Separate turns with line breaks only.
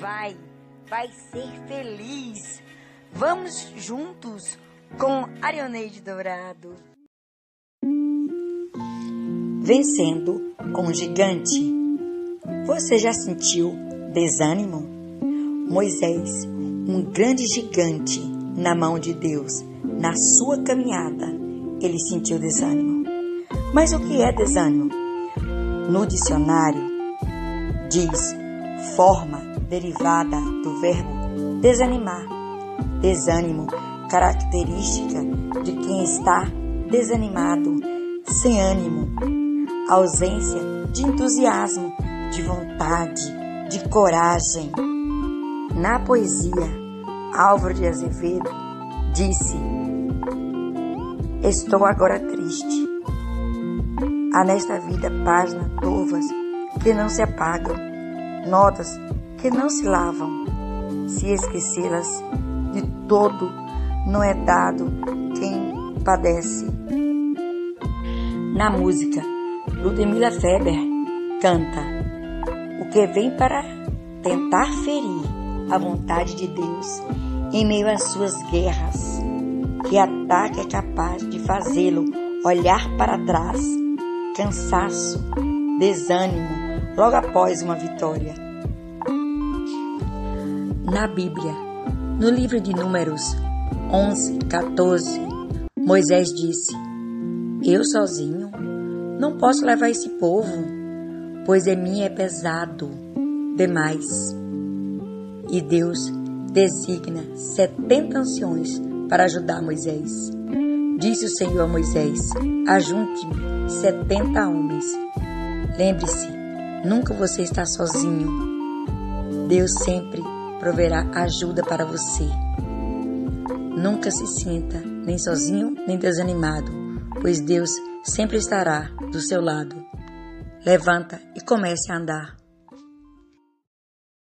vai, vai ser feliz. Vamos juntos com Arioneide Dourado. Vencendo com o gigante. Você já sentiu desânimo? Moisés, um grande gigante na mão de Deus, na sua caminhada, ele sentiu desânimo. Mas o que é desânimo? No dicionário, diz forma derivada do verbo desanimar. Desânimo, característica de quem está desanimado, sem ânimo, ausência de entusiasmo, de vontade, de coragem. Na poesia, Álvaro de Azevedo disse: Estou agora triste. Há nesta vida páginas turvas que não se apagam, notas que não se lavam. Se esquecê-las de todo, não é dado quem padece. Na música, Ludmila Feber canta: O que vem para tentar ferir a vontade de Deus em meio às suas guerras. Que ataque é capaz de fazê-lo olhar para trás, cansaço, desânimo, logo após uma vitória. Na Bíblia, no livro de Números 11, 14, Moisés disse: Eu sozinho não posso levar esse povo, pois em mim é pesado demais e Deus designa setenta anciões para ajudar Moisés. Disse o Senhor a Moisés: Ajunte-me setenta homens. Lembre-se, nunca você está sozinho. Deus sempre proverá ajuda para você. Nunca se sinta nem sozinho nem desanimado, pois Deus sempre estará do seu lado. Levanta e comece a andar.